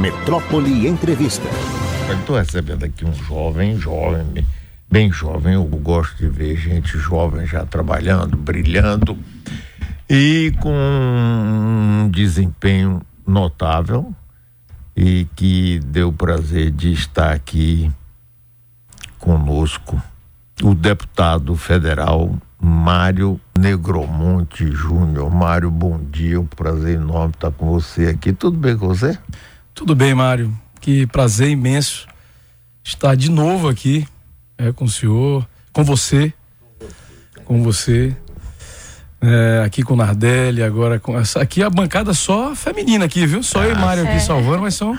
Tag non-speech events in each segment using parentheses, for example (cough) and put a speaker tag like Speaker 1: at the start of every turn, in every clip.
Speaker 1: Metrópole Entrevista.
Speaker 2: Estou recebendo aqui um jovem, jovem, bem jovem. Eu gosto de ver gente jovem já trabalhando, brilhando e com um desempenho notável e que deu prazer de estar aqui conosco o deputado federal Mário Negromonte Júnior. Mário, bom dia, um prazer enorme estar com você aqui. Tudo bem com você?
Speaker 3: Tudo bem, Mário. Que prazer imenso estar de novo aqui é, com o senhor, com você, com você, é, aqui com o Nardelli, agora com essa aqui é a bancada só feminina aqui, viu? Só eu e Mário aqui salvando, mas são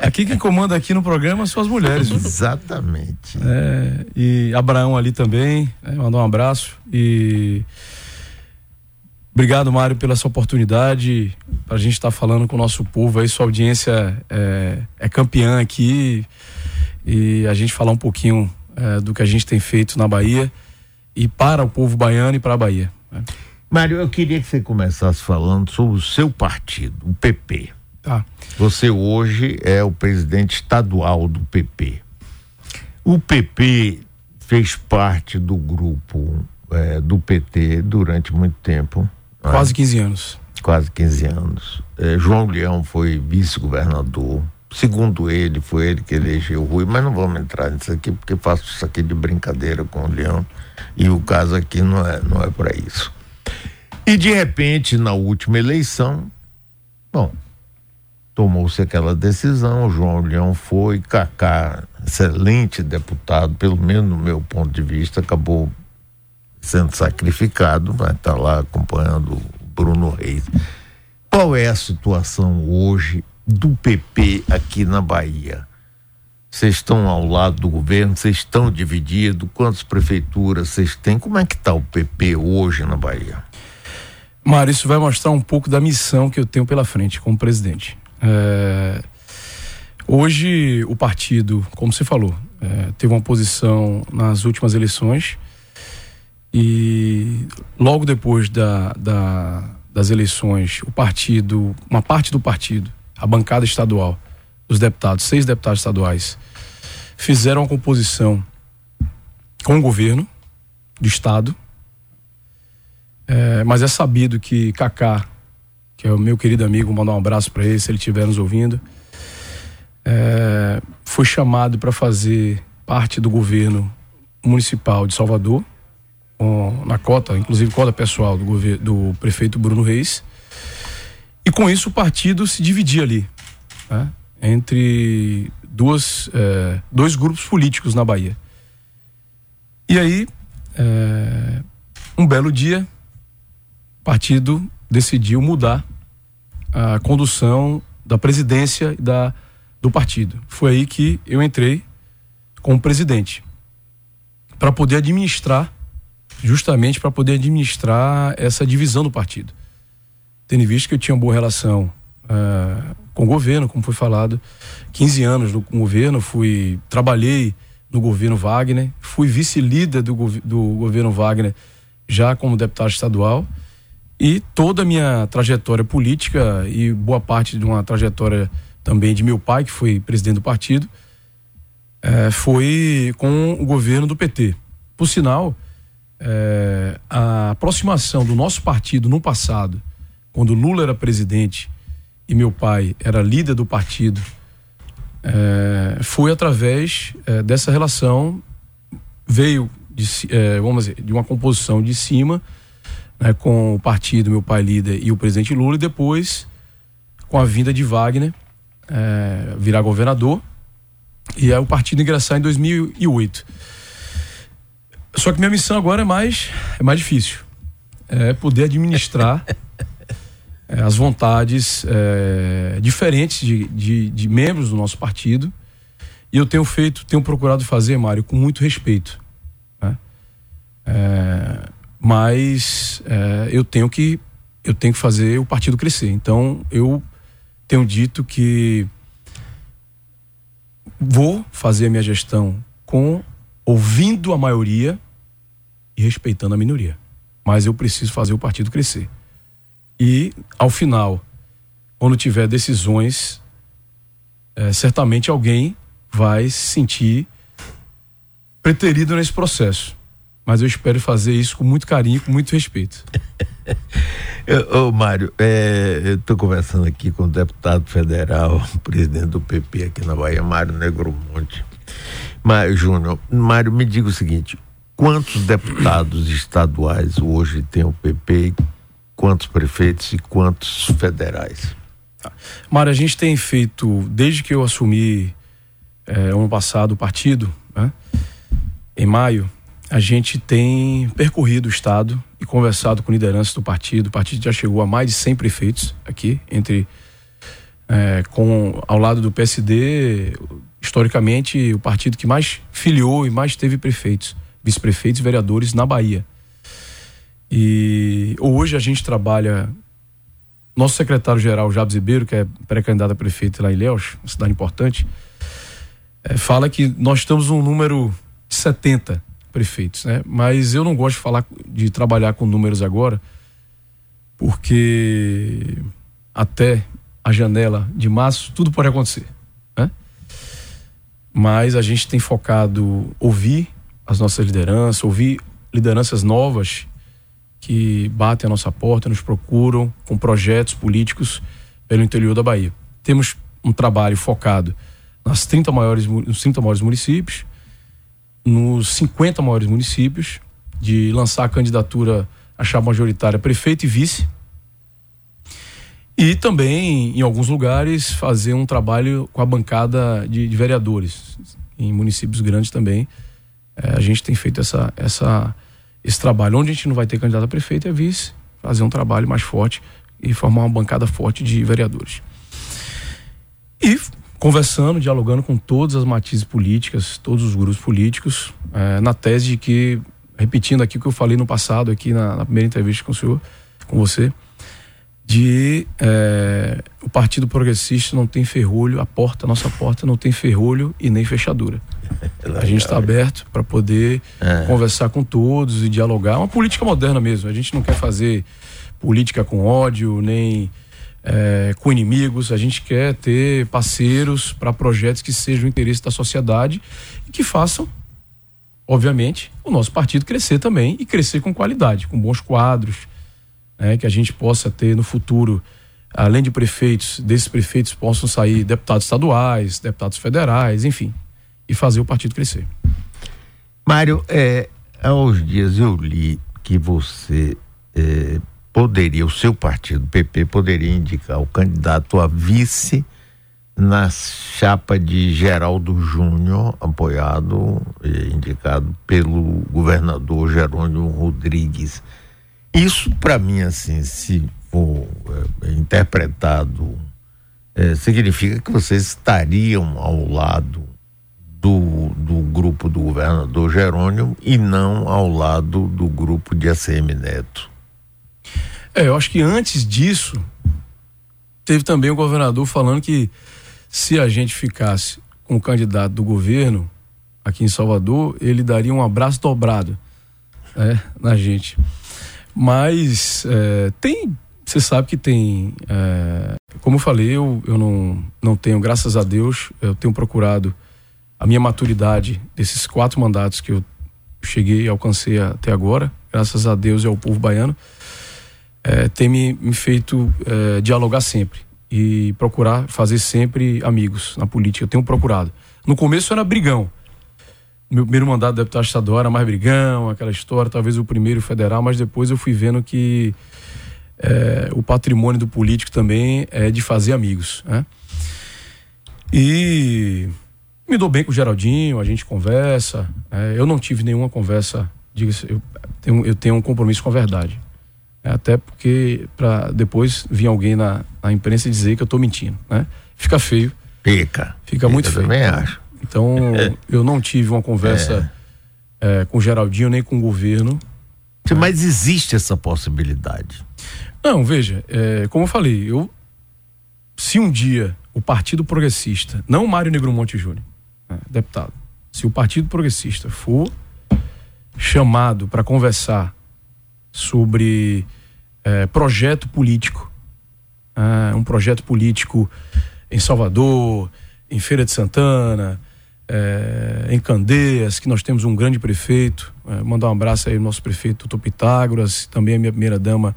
Speaker 3: Aqui quem comanda aqui no programa são as mulheres. Viu?
Speaker 2: Exatamente.
Speaker 3: É, e Abraão ali também, é, mandar um abraço e obrigado Mário pela essa oportunidade para a gente estar tá falando com o nosso povo aí, sua audiência é, é campeã aqui e a gente falar um pouquinho é, do que a gente tem feito na Bahia e para o povo baiano e para a Bahia. Né?
Speaker 2: Mário, eu queria que você começasse falando sobre o seu partido, o PP.
Speaker 3: Tá.
Speaker 2: Você hoje é o presidente estadual do PP. O PP fez parte do grupo é, do PT durante muito tempo.
Speaker 3: Quase né? 15 anos.
Speaker 2: Quase 15 anos. É, João Leão foi vice-governador. Segundo ele, foi ele que elegeu o Rui, mas não vamos entrar nisso aqui, porque faço isso aqui de brincadeira com o Leão. E o caso aqui não é, não é para isso. E de repente, na última eleição, bom, tomou-se aquela decisão, João Leão foi, Cacá, excelente deputado, pelo menos no meu ponto de vista, acabou sendo sacrificado, vai estar lá acompanhando Bruno Reis. Qual é a situação hoje do PP aqui na Bahia? Vocês estão ao lado do governo, vocês estão divididos, quantas prefeituras vocês têm? Como é que está o PP hoje na Bahia?
Speaker 3: Mário, isso vai mostrar um pouco da missão que eu tenho pela frente como presidente. É, hoje o partido, como você falou, é, teve uma posição nas últimas eleições e logo depois da, da, das eleições, o partido, uma parte do partido, a bancada estadual, os deputados, seis deputados estaduais, fizeram uma composição com o governo do estado. É, mas é sabido que Kaká que é o meu querido amigo, mandar um abraço para ele se ele estiver nos ouvindo. É, foi chamado para fazer parte do governo municipal de Salvador, com, na cota, inclusive cota pessoal do, governo, do prefeito Bruno Reis. E com isso o partido se dividia ali, né, entre duas, é, dois grupos políticos na Bahia. E aí, é, um belo dia, o partido decidiu mudar a condução da presidência da, do partido. Foi aí que eu entrei como presidente para poder administrar, justamente para poder administrar essa divisão do partido. Tendo visto que eu tinha uma boa relação uh, com o governo, como foi falado, 15 anos no governo, fui trabalhei no governo Wagner, fui vice-líder do, do governo Wagner já como deputado estadual e toda a minha trajetória política e boa parte de uma trajetória também de meu pai, que foi presidente do partido, é, foi com o governo do PT. Por sinal, é, a aproximação do nosso partido no passado, quando Lula era presidente e meu pai era líder do partido, é, foi através é, dessa relação, veio de, é, vamos dizer, de uma composição de cima né, com o partido, meu pai líder e o presidente Lula, e depois com a vinda de Wagner é, virar governador e aí o partido ingressar em 2008. Só que minha missão agora é mais, é mais difícil. É poder administrar (laughs) é, as vontades é, diferentes de, de, de, membros do nosso partido. E eu tenho feito, tenho procurado fazer, Mário, com muito respeito. Né? É, mas é, eu tenho que eu tenho que fazer o partido crescer. Então eu tenho dito que vou fazer a minha gestão com ouvindo a maioria e respeitando a minoria. Mas eu preciso fazer o partido crescer. E ao final, quando tiver decisões é, certamente alguém vai se sentir preterido nesse processo. Mas eu espero fazer isso com muito carinho, com muito respeito. (laughs)
Speaker 2: Ô, Mário, é, eu estou conversando aqui com o deputado federal, (laughs) presidente do PP aqui na Bahia, Mário Negromonte. Júnior, Mário, me diga o seguinte: quantos deputados estaduais hoje tem o PP, quantos prefeitos e quantos federais?
Speaker 3: Mário, a gente tem feito, desde que eu assumi é, ano passado o partido, né, em maio, a gente tem percorrido o estado e conversado com lideranças do partido. O partido já chegou a mais de 100 prefeitos aqui, entre é, com ao lado do PSD, historicamente o partido que mais filiou e mais teve prefeitos, vice-prefeitos e vereadores na Bahia. E hoje a gente trabalha nosso secretário-geral, Jabes Ribeiro, que é pré-candidato a prefeito lá em Ilhéus, uma cidade importante, é, fala que nós estamos um número de 70 prefeitos, né? Mas eu não gosto de falar de trabalhar com números agora, porque até a janela de março tudo pode acontecer? Mas a gente tem focado ouvir as nossas lideranças, ouvir lideranças novas que batem a nossa porta, nos procuram com projetos políticos pelo interior da Bahia. Temos um trabalho focado nas 30 maiores, nos 30 maiores municípios, nos 50 maiores municípios, de lançar a candidatura a chapa majoritária prefeito e vice. E também, em alguns lugares, fazer um trabalho com a bancada de, de vereadores. Em municípios grandes também. É, a gente tem feito essa, essa, esse trabalho. Onde a gente não vai ter candidato a prefeito é vice, fazer um trabalho mais forte e formar uma bancada forte de vereadores. E conversando, dialogando com todas as matizes políticas, todos os grupos políticos, é, na tese de que, repetindo aqui o que eu falei no passado, aqui na, na primeira entrevista com o senhor, com você, de é, o Partido Progressista não tem ferrolho, a porta, a nossa porta não tem ferrolho e nem fechadura. (laughs) A gente está aberto para poder é. conversar com todos e dialogar. É uma política moderna mesmo. A gente não quer fazer política com ódio, nem é, com inimigos, a gente quer ter parceiros para projetos que sejam o interesse da sociedade e que façam, obviamente, o nosso partido crescer também e crescer com qualidade, com bons quadros, né, que a gente possa ter no futuro, além de prefeitos, desses prefeitos possam sair deputados estaduais, deputados federais, enfim, e fazer o partido crescer.
Speaker 2: Mário, é, há uns dias eu li que você é, poderia, o seu partido, o PP, poderia indicar o candidato a vice na chapa de Geraldo Júnior, apoiado e indicado pelo governador Jerônimo Rodrigues. Isso, para mim, assim, se for é, interpretado, é, significa que vocês estariam ao lado do, do grupo do governador Jerônimo e não ao lado do grupo de ACM Neto.
Speaker 3: É, eu acho que antes disso, teve também o governador falando que se a gente ficasse com o candidato do governo aqui em Salvador, ele daria um abraço dobrado né, na gente. Mas é, tem, você sabe que tem, é, como eu falei, eu, eu não, não tenho, graças a Deus, eu tenho procurado a minha maturidade desses quatro mandatos que eu cheguei e alcancei até agora, graças a Deus e ao povo baiano é, tem me, me feito é, dialogar sempre e procurar fazer sempre amigos na política. Eu tenho procurado. No começo era brigão. Meu primeiro mandato de deputado estadual era mais brigão, aquela história, talvez o primeiro federal, mas depois eu fui vendo que é, o patrimônio do político também é de fazer amigos. Né? E me dou bem com o Geraldinho, a gente conversa. É, eu não tive nenhuma conversa, diga eu tenho, eu tenho um compromisso com a verdade. É, até porque para depois vir alguém na, na imprensa dizer que eu estou mentindo, né? Fica feio.
Speaker 2: Fica.
Speaker 3: Fica muito
Speaker 2: eu
Speaker 3: feio.
Speaker 2: também acho.
Speaker 3: Então, eu não tive uma conversa é. É, com o Geraldinho nem com o governo.
Speaker 2: Mas existe essa possibilidade.
Speaker 3: Não, veja, é, como eu falei, eu se um dia o Partido Progressista, não o Mário Negromonte Júnior, né, deputado, se o Partido Progressista for chamado para conversar sobre é, projeto político. É, um projeto político em Salvador, em Feira de Santana, é, em Candeias, que nós temos um grande prefeito. É, mandar um abraço aí ao nosso prefeito Tuto Pitágoras, também a minha primeira dama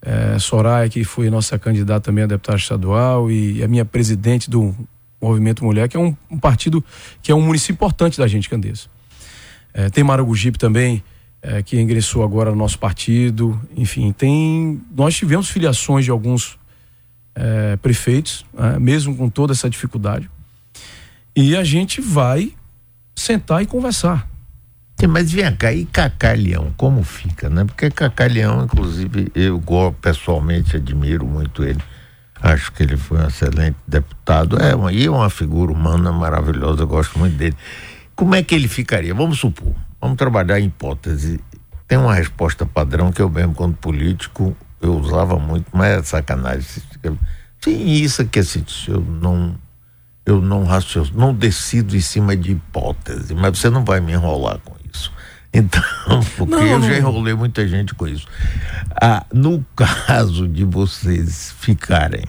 Speaker 3: é, Soraya, que foi nossa candidata também a deputada estadual, e a minha presidente do Movimento Mulher, que é um, um partido que é um município importante da gente, Candeias. É, tem Maragogipe também, é, que ingressou agora no nosso partido. Enfim, tem. Nós tivemos filiações de alguns é, prefeitos, é, mesmo com toda essa dificuldade. E a gente vai sentar e conversar.
Speaker 2: Sim, mas vem cá, e Cacá Leão, como fica, né? Porque Cacá Leão, inclusive, eu pessoalmente admiro muito ele. Acho que ele foi um excelente deputado. É uma, e é uma figura humana maravilhosa, eu gosto muito dele. Como é que ele ficaria? Vamos supor, vamos trabalhar em hipótese. Tem uma resposta padrão que eu mesmo, quando político, eu usava muito, mas é sacanagem. Sim, isso aqui, assim, eu não eu não raciocino, não decido em cima de hipótese, mas você não vai me enrolar com isso. (laughs) Então, porque não, eu já enrolei muita gente com isso. Ah, no caso de vocês ficarem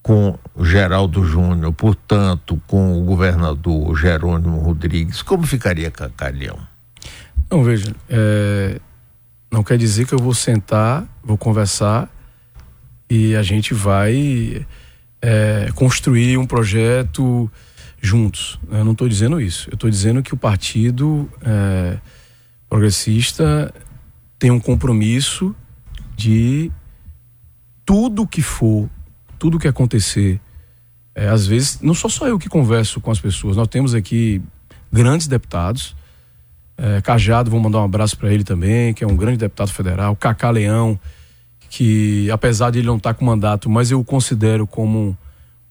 Speaker 2: com Geraldo Júnior, portanto, com o governador Jerônimo Rodrigues, como ficaria Cacalhão?
Speaker 3: Não, veja, é, não quer dizer que eu vou sentar, vou conversar e a gente vai é, construir um projeto juntos. Eu não estou dizendo isso. Eu estou dizendo que o partido é, progressista tem um compromisso de tudo que for, tudo que acontecer. É, às vezes, não sou só eu que converso com as pessoas, nós temos aqui grandes deputados. É, Cajado, vou mandar um abraço para ele também, que é um grande deputado federal. Cacá Leão, que apesar de ele não estar com mandato, mas eu o considero como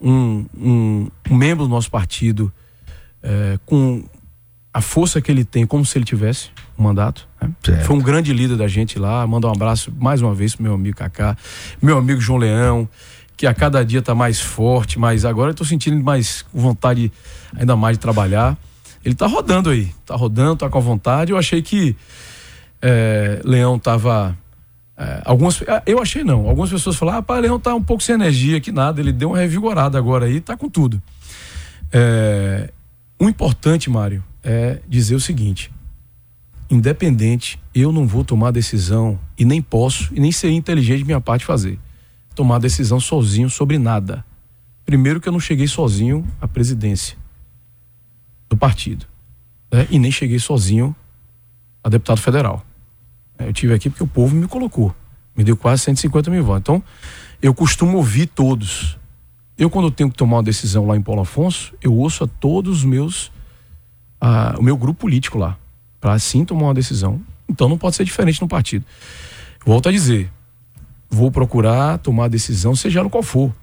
Speaker 3: um, um, um membro do nosso partido é, com a força que ele tem, como se ele tivesse um mandato. Né? Foi um grande líder da gente lá. Manda um abraço mais uma vez pro meu amigo Cacá, meu amigo João Leão, que a cada dia está mais forte, mas agora eu estou sentindo mais vontade ainda mais de trabalhar. Ele está rodando aí, está rodando, está com a vontade. Eu achei que é, Leão estava é, algumas, é, eu achei não. Algumas pessoas falaram, ah, Leão tá um pouco sem energia, que nada. Ele deu uma revigorada agora aí, tá com tudo. É, o importante, Mário, é dizer o seguinte: independente, eu não vou tomar decisão e nem posso e nem seria inteligente de minha parte fazer. Tomar decisão sozinho sobre nada. Primeiro que eu não cheguei sozinho à presidência do partido. Né? E nem cheguei sozinho a deputado federal. Eu tive aqui porque o povo me colocou. Me deu quase 150 mil votos. Então, eu costumo ouvir todos. Eu, quando tenho que tomar uma decisão lá em Paulo Afonso, eu ouço a todos os meus. A, o meu grupo político lá. Para assim tomar uma decisão. Então, não pode ser diferente no partido. Volto a dizer. Vou procurar tomar a decisão, seja ela qual for.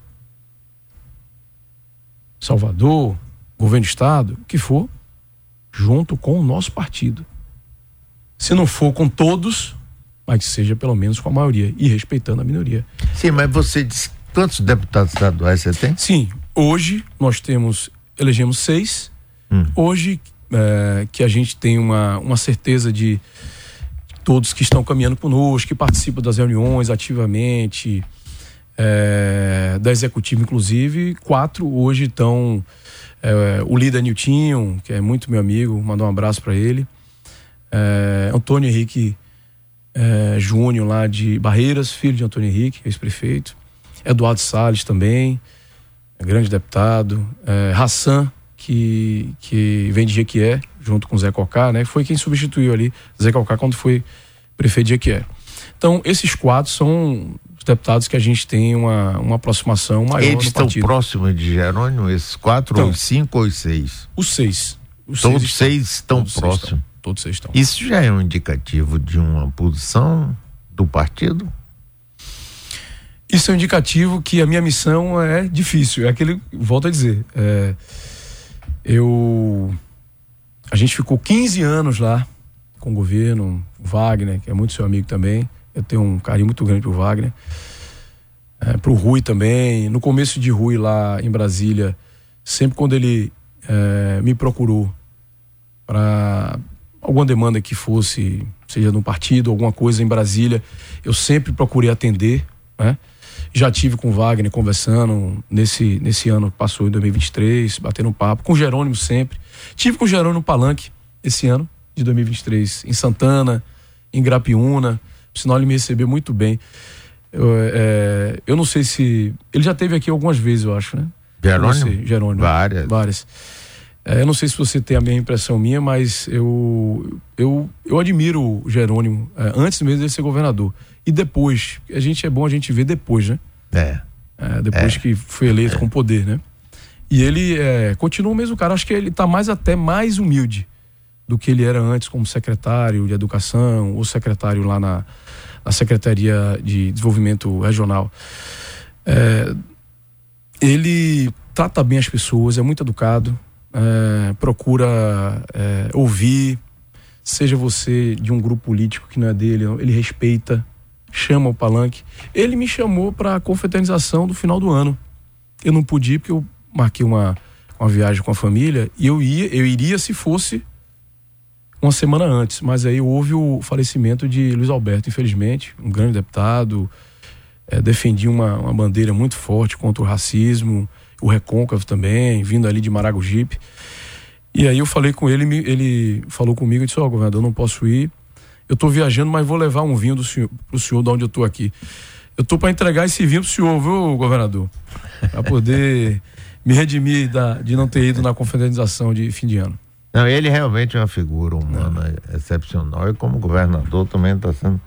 Speaker 3: Salvador, governo do Estado, o que for, junto com o nosso partido. Se não for com todos, mas seja pelo menos com a maioria e respeitando a minoria.
Speaker 2: Sim, mas você disse quantos deputados estaduais você tem?
Speaker 3: Sim, hoje nós temos, elegemos seis. Hum. Hoje é, que a gente tem uma, uma certeza de todos que estão caminhando conosco, que participam das reuniões ativamente, é, da executiva inclusive, quatro hoje estão é, o líder Niltinho, que é muito meu amigo, mandar um abraço para ele é, Antônio Henrique é, Júnior, lá de Barreiras, filho de Antônio Henrique, ex-prefeito. Eduardo Salles também, é grande deputado. É, Hassan, que, que vem de Jequié, junto com Zé Cocá, né? Foi quem substituiu ali Zé Cocá quando foi prefeito de Jequié. Então, esses quatro são os deputados que a gente tem uma, uma aproximação maior
Speaker 2: Eles estão próximos de Jerônimo, esses quatro, então, ou cinco ou seis?
Speaker 3: Os seis.
Speaker 2: Os Todos seis, seis estão, estão próximos.
Speaker 3: Todos vocês estão.
Speaker 2: Isso já é um indicativo de uma posição do partido?
Speaker 3: Isso é um indicativo que a minha missão é difícil. É aquele, volto a dizer, é, eu. A gente ficou 15 anos lá com o governo, o Wagner, que é muito seu amigo também. Eu tenho um carinho muito grande pro Wagner. É, pro Rui também. No começo de Rui lá em Brasília, sempre quando ele é, me procurou para alguma demanda que fosse, seja no partido, alguma coisa em Brasília, eu sempre procurei atender, né? Já tive com o Wagner conversando nesse, nesse ano que passou, em 2023, batendo um papo. Com o Jerônimo sempre. Tive com o Jerônimo Palanque esse ano, de 2023, em Santana, em Grapiúna. Por sinal, ele me recebeu muito bem. Eu, é, eu não sei se. Ele já teve aqui algumas vezes, eu acho, né?
Speaker 2: Jerônimo?
Speaker 3: Jerônimo.
Speaker 2: Várias.
Speaker 3: Várias. É, eu não sei se você tem a mesma impressão minha, mas eu, eu, eu admiro o Jerônimo é, antes mesmo de ser governador. E depois, a gente é bom a gente ver depois, né?
Speaker 2: É.
Speaker 3: é depois
Speaker 2: é.
Speaker 3: que foi eleito com poder, né? E ele é, continua o mesmo cara. Acho que ele está mais até mais humilde do que ele era antes como secretário de educação ou secretário lá na, na Secretaria de Desenvolvimento Regional. É, ele trata bem as pessoas, é muito educado, é, procura é, ouvir, seja você de um grupo político que não é dele, ele respeita, chama o palanque. Ele me chamou para a confraternização do final do ano. Eu não pude ir porque eu marquei uma, uma viagem com a família e eu ia, eu iria se fosse uma semana antes, mas aí houve o falecimento de Luiz Alberto, infelizmente, um grande deputado, é, defendia uma, uma bandeira muito forte contra o racismo, o recôncavo também, vindo ali de Maragogipe. E aí eu falei com ele, ele falou comigo e disse: Ó, oh, governador, eu não posso ir. Eu estou viajando, mas vou levar um vinho do senhor, pro senhor de onde eu estou aqui. Eu estou para entregar esse vinho pro senhor, viu, governador? Para poder (laughs) me redimir da, de não ter ido na confraternização de fim de ano.
Speaker 2: Não, ele realmente é uma figura humana excepcional e como governador também está sendo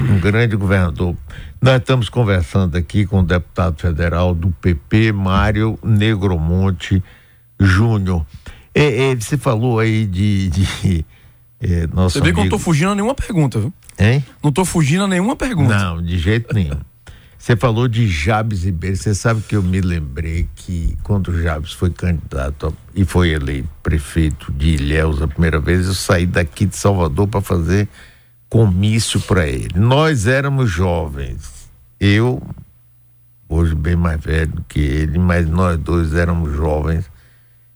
Speaker 2: um grande governador. Nós estamos conversando aqui com o deputado federal do PP, Mário Negromonte Júnior. É, é, você falou aí de. de
Speaker 3: é, você vê amigo... que eu não estou fugindo a nenhuma pergunta, viu?
Speaker 2: Hein?
Speaker 3: Não estou fugindo a nenhuma pergunta.
Speaker 2: Não, de jeito nenhum. Você falou de Jabes Ribeiro. Você sabe que eu me lembrei que quando o Jabes foi candidato a, e foi eleito prefeito de Ilhéus a primeira vez, eu saí daqui de Salvador para fazer comício para ele. Nós éramos jovens. Eu, hoje bem mais velho do que ele, mas nós dois éramos jovens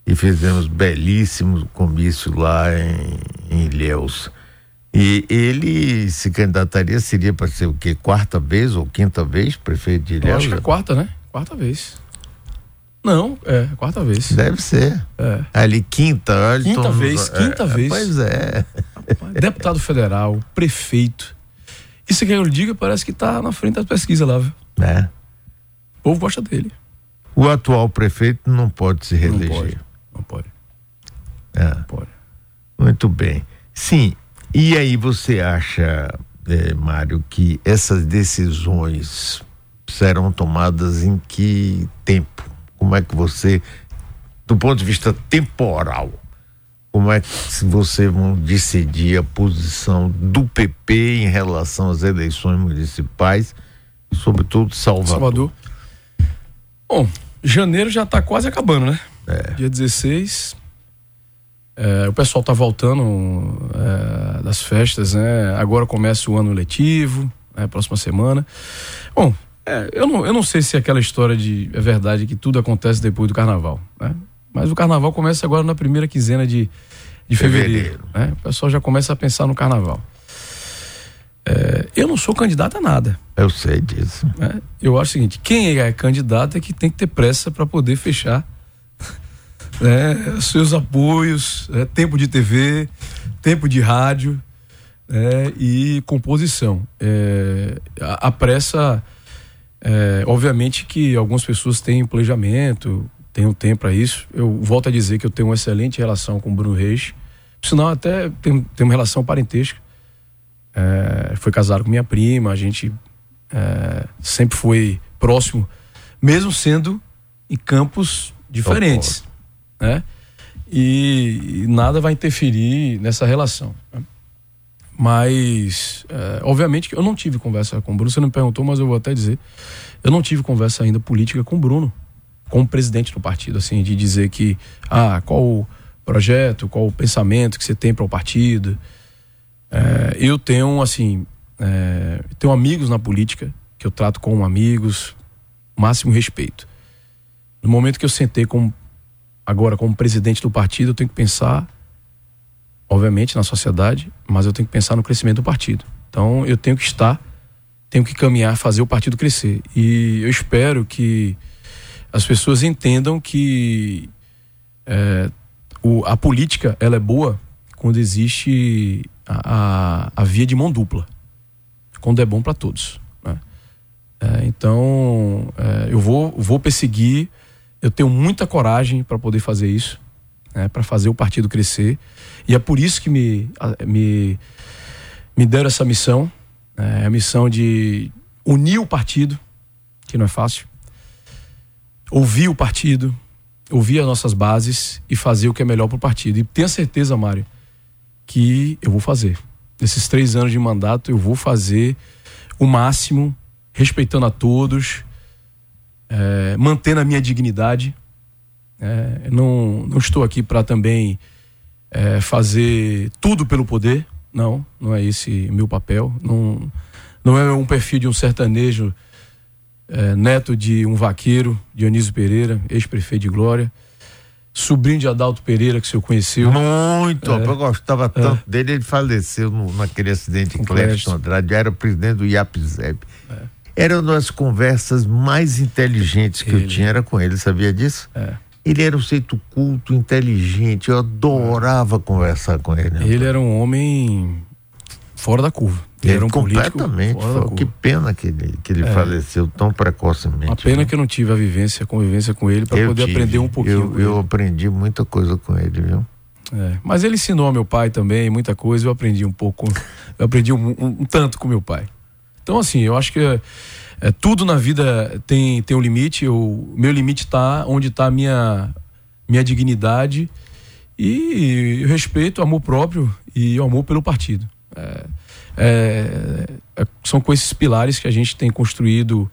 Speaker 2: e fizemos belíssimos comício lá em, em Ilhéus. E ele se candidataria, seria para ser o quê? Quarta vez ou quinta vez prefeito de Ilhéus?
Speaker 3: Eu acho que é quarta, né? Quarta vez. Não, é, quarta vez.
Speaker 2: Deve ser.
Speaker 3: É.
Speaker 2: Ali, quinta.
Speaker 3: Quinta vez, quinta
Speaker 2: é,
Speaker 3: vez.
Speaker 2: Pois é. (laughs)
Speaker 3: Deputado federal, prefeito. Isso que eu lhe diga parece que está na frente das pesquisas lá, viu?
Speaker 2: É.
Speaker 3: O povo gosta dele.
Speaker 2: O atual prefeito não pode se reeleger.
Speaker 3: Não pode. Não pode.
Speaker 2: É.
Speaker 3: Não pode.
Speaker 2: Muito bem. Sim, e aí você acha, é, Mário, que essas decisões serão tomadas em que tempo? Como é que você, do ponto de vista temporal, como é que você vão decidir a posição do PP em relação às eleições municipais, sobretudo Salvador? Salvador.
Speaker 3: Bom, janeiro já está quase acabando, né?
Speaker 2: É.
Speaker 3: Dia 16. É, o pessoal está voltando é, das festas, né? Agora começa o ano letivo, né? próxima semana. Bom, é, eu, não, eu não sei se aquela história de é verdade que tudo acontece depois do carnaval, né? Mas o carnaval começa agora na primeira quinzena de, de fevereiro. fevereiro. Né? O pessoal já começa a pensar no carnaval. É, eu não sou candidato a nada.
Speaker 2: Eu sei disso.
Speaker 3: Né? Eu acho o seguinte: quem é candidato é que tem que ter pressa para poder fechar (laughs) né, seus apoios, é, tempo de TV, tempo de rádio é, e composição. É, a, a, pressa, é, obviamente que algumas pessoas têm planejamento, um tempo para isso. Eu volto a dizer que eu tenho uma excelente relação com o Bruno Reis, por sinal até tem, tem uma relação parentesca. É, foi casado com minha prima, a gente é, sempre foi próximo, mesmo sendo em campos diferentes né? E, e nada vai interferir nessa relação. Né? Mas, é, obviamente que eu não tive conversa com o Bruno, você não me perguntou, mas eu vou até dizer. Eu não tive conversa ainda política com o Bruno, com o presidente do partido, assim, de dizer que, ah, qual o projeto, qual o pensamento que você tem para o partido. É, eu tenho, assim, é, tenho amigos na política que eu trato como amigos, máximo respeito. No momento que eu sentei com Agora, como presidente do partido, eu tenho que pensar, obviamente, na sociedade, mas eu tenho que pensar no crescimento do partido. Então, eu tenho que estar tenho que caminhar, fazer o partido crescer. E eu espero que as pessoas entendam que é, o, a política ela é boa quando existe a, a, a via de mão dupla, quando é bom para todos. Né? É, então é, eu vou, vou perseguir, eu tenho muita coragem para poder fazer isso, né, para fazer o partido crescer. E é por isso que me, me, me deram essa missão, é, a missão de unir o partido, que não é fácil, ouvir o partido, ouvir as nossas bases e fazer o que é melhor para o partido. E tenha certeza, Mário, que eu vou fazer. Nesses três anos de mandato, eu vou fazer o máximo, respeitando a todos, é, mantendo a minha dignidade. É, não, não estou aqui para também é, fazer tudo pelo poder. Não, não é esse meu papel. Não, não é um perfil de um sertanejo é, neto de um vaqueiro, Dionísio Pereira, ex-prefeito de Glória, sobrinho de Adalto Pereira, que o senhor conheceu.
Speaker 2: Muito, é, eu gostava tanto é. dele, ele faleceu no, naquele acidente em Clériston Andrade, era presidente do IAPZEB. É. Era uma das conversas mais inteligentes que ele. eu tinha, era com ele, sabia disso?
Speaker 3: É.
Speaker 2: Ele era um jeito culto, inteligente, eu adorava conversar com ele.
Speaker 3: Ele era um homem fora da curva.
Speaker 2: Ele era um completamente. que pena que ele, que ele é. faleceu tão precocemente.
Speaker 3: A pena né? que eu não tive a vivência, a convivência com ele para poder tive. aprender um pouquinho.
Speaker 2: Eu, eu aprendi muita coisa com ele, viu?
Speaker 3: É. Mas ele ensinou ao meu pai também muita coisa. Eu aprendi um pouco, eu aprendi um, um, um tanto com meu pai. Então assim, eu acho que é, é, tudo na vida tem tem um limite. O meu limite está onde está a minha minha dignidade e respeito, amor próprio e o amor pelo partido. É, é, é, são com esses pilares que a gente tem construído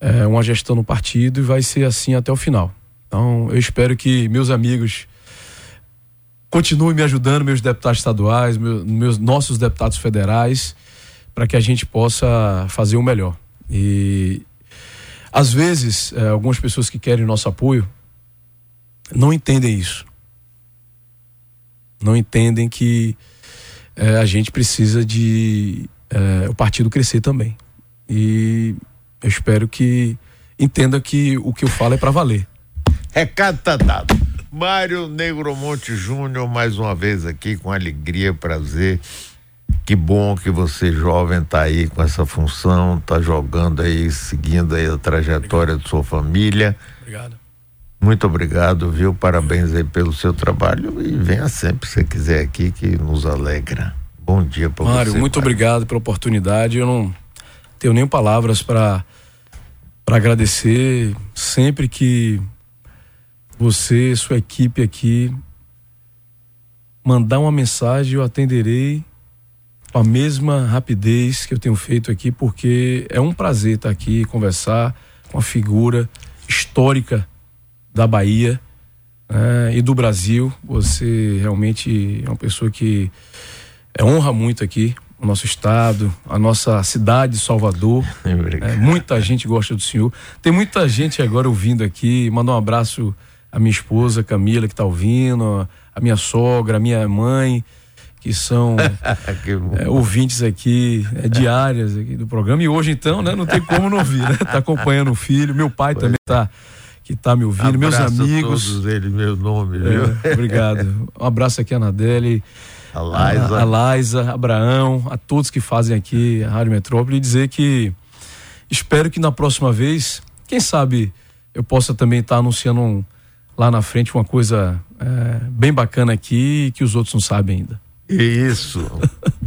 Speaker 3: é, uma gestão no partido e vai ser assim até o final. Então, eu espero que meus amigos continuem me ajudando, meus deputados estaduais, meus, meus nossos deputados federais, para que a gente possa fazer o melhor. E às vezes, é, algumas pessoas que querem nosso apoio não entendem isso. Não entendem que é, a gente precisa de é, o partido crescer também. E eu espero que entenda que o que eu falo é para valer.
Speaker 2: Recado tá dado. Mário Negromonte Júnior, mais uma vez aqui, com alegria, prazer. Que bom que você, jovem, tá aí com essa função, tá jogando aí, seguindo aí a trajetória Obrigado. de sua família.
Speaker 3: Obrigado.
Speaker 2: Muito obrigado, viu? Parabéns aí pelo seu trabalho e venha sempre se quiser aqui que nos alegra. Bom dia para você.
Speaker 3: Mário, muito Mário. obrigado pela oportunidade. Eu não tenho nem palavras para para agradecer sempre que você, sua equipe aqui mandar uma mensagem, eu atenderei com a mesma rapidez que eu tenho feito aqui, porque é um prazer estar aqui conversar com a figura histórica da Bahia né, e do Brasil. Você realmente é uma pessoa que é, honra muito aqui o nosso estado, a nossa cidade, Salvador. (laughs) É, muita gente gosta do senhor. Tem muita gente agora ouvindo aqui. Mandar um abraço à minha esposa Camila que está ouvindo, a minha sogra, a minha mãe que são (laughs) é, ouvintes aqui é, diárias aqui do programa e hoje então né, não tem como não ouvir né? tá acompanhando o filho meu pai pois também está que está me ouvindo, meus amigos.
Speaker 2: todos eles, meu nome, viu?
Speaker 3: É, (laughs) obrigado. Um abraço aqui a Nadele,
Speaker 2: a Laisa.
Speaker 3: A, a Laisa, Abraão, a todos que fazem aqui a Rádio Metrópole e dizer que espero que na próxima vez, quem sabe eu possa também estar tá anunciando um, lá na frente uma coisa é, bem bacana aqui que os outros não sabem ainda.
Speaker 2: Isso. (laughs)